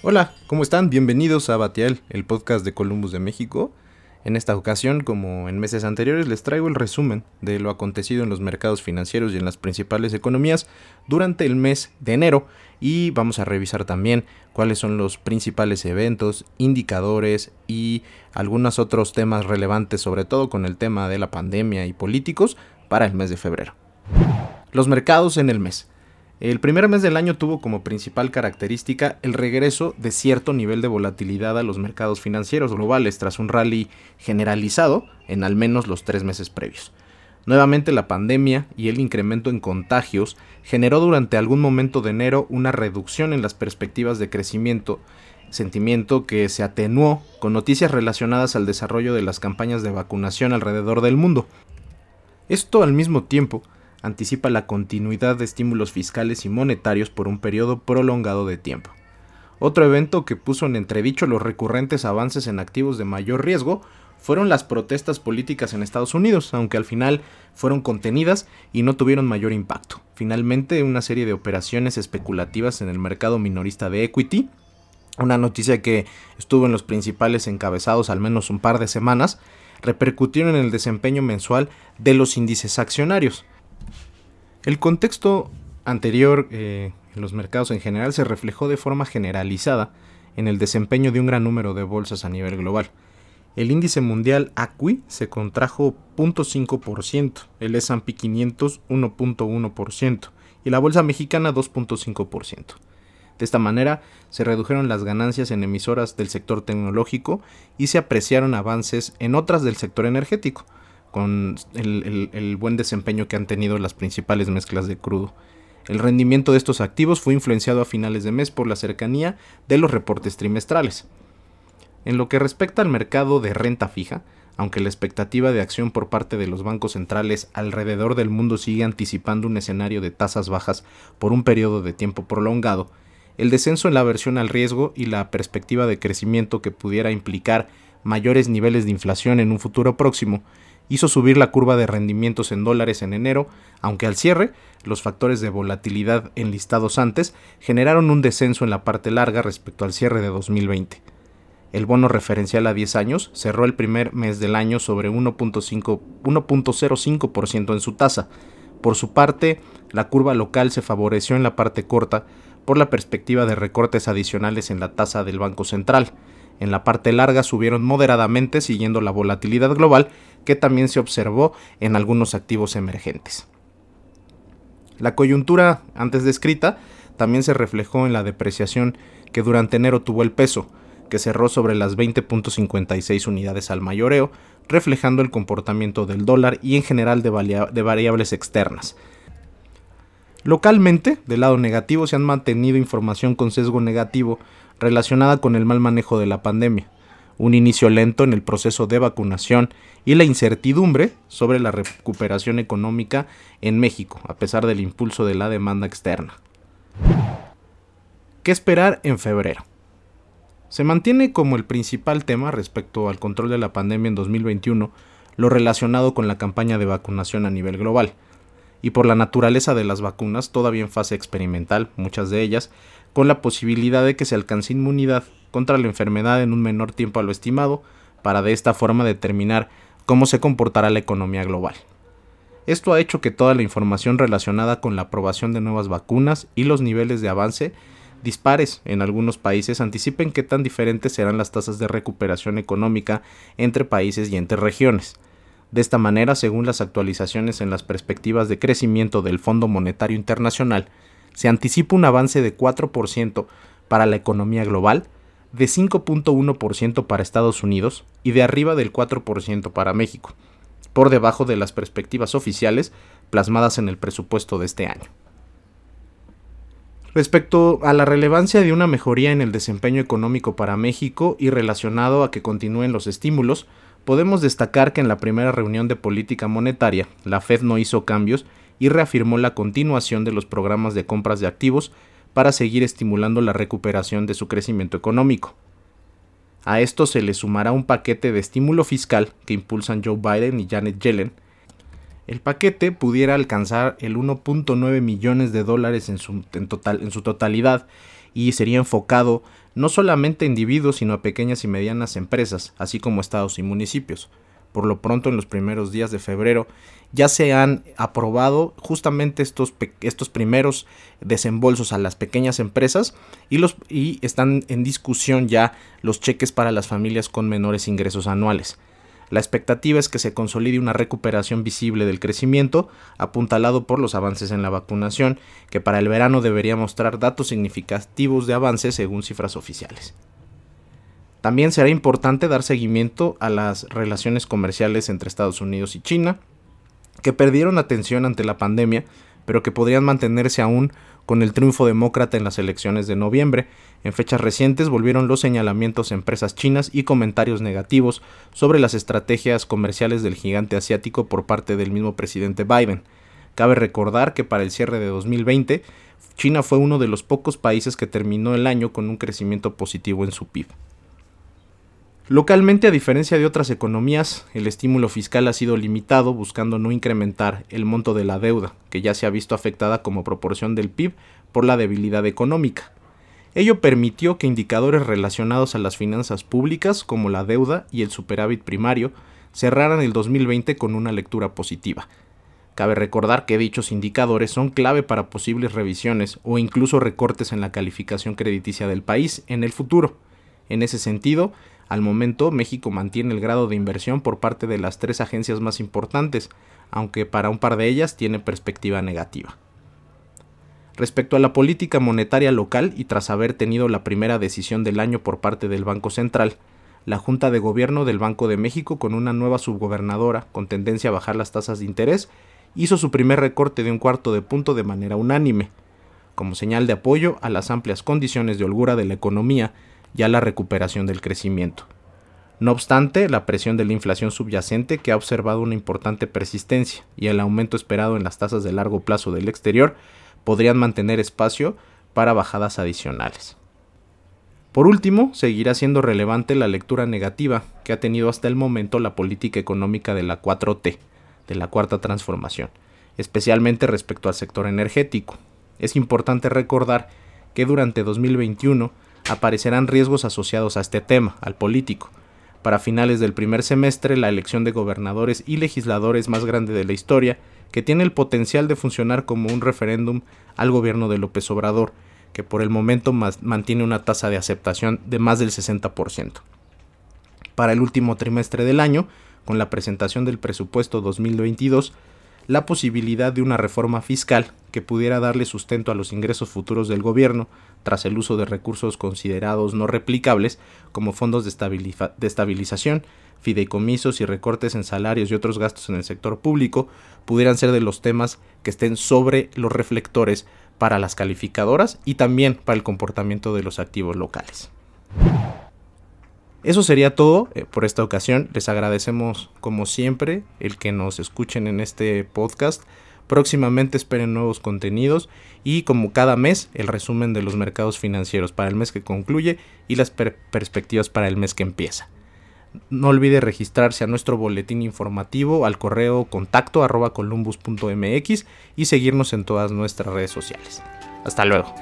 Hola, ¿cómo están? Bienvenidos a Batial, el podcast de Columbus de México. En esta ocasión, como en meses anteriores, les traigo el resumen de lo acontecido en los mercados financieros y en las principales economías durante el mes de enero y vamos a revisar también cuáles son los principales eventos, indicadores y algunos otros temas relevantes, sobre todo con el tema de la pandemia y políticos, para el mes de febrero. Los mercados en el mes. El primer mes del año tuvo como principal característica el regreso de cierto nivel de volatilidad a los mercados financieros globales tras un rally generalizado en al menos los tres meses previos. Nuevamente la pandemia y el incremento en contagios generó durante algún momento de enero una reducción en las perspectivas de crecimiento, sentimiento que se atenuó con noticias relacionadas al desarrollo de las campañas de vacunación alrededor del mundo. Esto al mismo tiempo anticipa la continuidad de estímulos fiscales y monetarios por un periodo prolongado de tiempo. Otro evento que puso en entredicho los recurrentes avances en activos de mayor riesgo fueron las protestas políticas en Estados Unidos, aunque al final fueron contenidas y no tuvieron mayor impacto. Finalmente, una serie de operaciones especulativas en el mercado minorista de equity, una noticia que estuvo en los principales encabezados al menos un par de semanas, repercutieron en el desempeño mensual de los índices accionarios. El contexto anterior eh, en los mercados en general se reflejó de forma generalizada en el desempeño de un gran número de bolsas a nivel global. El índice mundial ACWI se contrajo 0.5%, el S&P 500 1.1% y la bolsa mexicana 2.5%. De esta manera se redujeron las ganancias en emisoras del sector tecnológico y se apreciaron avances en otras del sector energético, con el, buen desempeño que han tenido las principales mezclas de crudo. El rendimiento de estos activos fue influenciado a finales de mes por la cercanía de los reportes trimestrales. En lo que respecta al mercado de renta fija, aunque la expectativa de acción por parte de los bancos centrales alrededor del mundo sigue anticipando un escenario de tasas bajas por un periodo de tiempo prolongado, el descenso en la aversión al riesgo y la perspectiva de crecimiento que pudiera implicar mayores niveles de inflación en un futuro próximo hizo subir la curva de rendimientos en dólares en enero, aunque al cierre, los factores de volatilidad enlistados antes generaron un descenso en la parte larga respecto al cierre de 2020. El bono referencial a 10 años cerró el primer mes del año sobre 1.05% en su tasa. Por su parte, la curva local se favoreció en la parte corta por la perspectiva de recortes adicionales en la tasa del Banco Central. En la parte larga subieron moderadamente siguiendo la volatilidad global que también se observó en algunos activos emergentes. La coyuntura antes descrita también se reflejó en la depreciación que durante enero tuvo el peso, que cerró sobre las 20.56 unidades al mayoreo, reflejando el comportamiento del dólar y en general de, variables externas. Localmente, del lado negativo, se han mantenido información con sesgo negativo relacionada con el mal manejo de la pandemia un inicio lento en el proceso de vacunación y la incertidumbre sobre la recuperación económica en México, a pesar del impulso de la demanda externa. ¿Qué esperar en febrero? Se mantiene como el principal tema respecto al control de la pandemia en 2021 lo relacionado con la campaña de vacunación a nivel global, y por la naturaleza de las vacunas, todavía en fase experimental, muchas de ellas, con la posibilidad de que se alcance inmunidad contra la enfermedad en un menor tiempo a lo estimado, para de esta forma determinar cómo se comportará la economía global. Esto ha hecho que toda la información relacionada con la aprobación de nuevas vacunas y los niveles de avance dispares en algunos países anticipen qué tan diferentes serán las tasas de recuperación económica entre países y entre regiones. De esta manera, según las actualizaciones en las perspectivas de crecimiento del Fondo Monetario Internacional, se anticipa un avance de 4% para la economía global, de 5.1% para Estados Unidos y de arriba del 4% para México, por debajo de las perspectivas oficiales plasmadas en el presupuesto de este año. Respecto a la relevancia de una mejoría en el desempeño económico para México y relacionado a que continúen los estímulos, podemos destacar que en la primera reunión de política monetaria, la Fed no hizo cambios y reafirmó la continuación de los programas de compras de activos para seguir estimulando la recuperación de su crecimiento económico. A esto se le sumará un paquete de estímulo fiscal que impulsan Joe Biden y Janet Yellen, el paquete pudiera alcanzar el 1.9 millones de dólares en su, total, en su totalidad y sería enfocado no solamente a individuos, sino a pequeñas y medianas empresas, así como estados y municipios. Por lo pronto, en los primeros días de febrero, ya se han aprobado justamente estos, estos primeros desembolsos a las pequeñas empresas y, los, y están en discusión ya los cheques para las familias con menores ingresos anuales. La expectativa es que se consolide una recuperación visible del crecimiento, apuntalado por los avances en la vacunación, que para el verano debería mostrar datos significativos de avance según cifras oficiales. También será importante dar seguimiento a las relaciones comerciales entre Estados Unidos y China, que perdieron atención ante la pandemia, pero que podrían mantenerse aún con el triunfo demócrata en las elecciones de noviembre. En fechas recientes volvieron los señalamientos a empresas chinas y comentarios negativos sobre las estrategias comerciales del gigante asiático por parte del mismo presidente Biden. Cabe recordar que para el cierre de 2020, China fue uno de los pocos países que terminó el año con un crecimiento positivo en su PIB. Localmente, a diferencia de otras economías, el estímulo fiscal ha sido limitado buscando no incrementar el monto de la deuda, que ya se ha visto afectada como proporción del PIB por la debilidad económica. Ello permitió que indicadores relacionados a las finanzas públicas, como la deuda y el superávit primario, cerraran el 2020 con una lectura positiva. Cabe recordar que dichos indicadores son clave para posibles revisiones o incluso recortes en la calificación crediticia del país en el futuro. En ese sentido, al momento, México mantiene el grado de inversión por parte de las tres agencias más importantes, aunque para un par de ellas tiene perspectiva negativa. Respecto a la política monetaria local y tras haber tenido la primera decisión del año por parte del Banco Central, la Junta de Gobierno del Banco de México, con una nueva subgobernadora con tendencia a bajar las tasas de interés, hizo su primer recorte de un cuarto de punto de manera unánime, como señal de apoyo a las amplias condiciones de holgura de la economía ya la recuperación del crecimiento. No obstante, la presión de la inflación subyacente, que ha observado una importante persistencia, y el aumento esperado en las tasas de largo plazo del exterior, podrían mantener espacio para bajadas adicionales. Por último, seguirá siendo relevante la lectura negativa que ha tenido hasta el momento la política económica de la 4T, de la Cuarta Transformación, especialmente respecto al sector energético. Es importante recordar que durante 2021 aparecerán riesgos asociados a este tema, al político. Para finales del primer semestre, la elección de gobernadores y legisladores más grande de la historia, que tiene el potencial de funcionar como un referéndum al gobierno de López Obrador, que por el momento mantiene una tasa de aceptación de más del 60%. Para el último trimestre del año, con la presentación del presupuesto 2022, la posibilidad de una reforma fiscal que pudiera darle sustento a los ingresos futuros del gobierno tras el uso de recursos considerados no replicables como fondos de, estabilización, fideicomisos y recortes en salarios y otros gastos en el sector público pudieran ser de los temas que estén sobre los reflectores para las calificadoras y también para el comportamiento de los activos locales. Eso sería todo eh, por esta ocasión. Les agradecemos como siempre el que nos escuchen en este podcast. Próximamente esperen nuevos contenidos y como cada mes el resumen de los mercados financieros para el mes que concluye y las perspectivas para el mes que empieza. No olvide registrarse a nuestro boletín informativo al correo contacto columbus.mx y seguirnos en todas nuestras redes sociales. Hasta luego.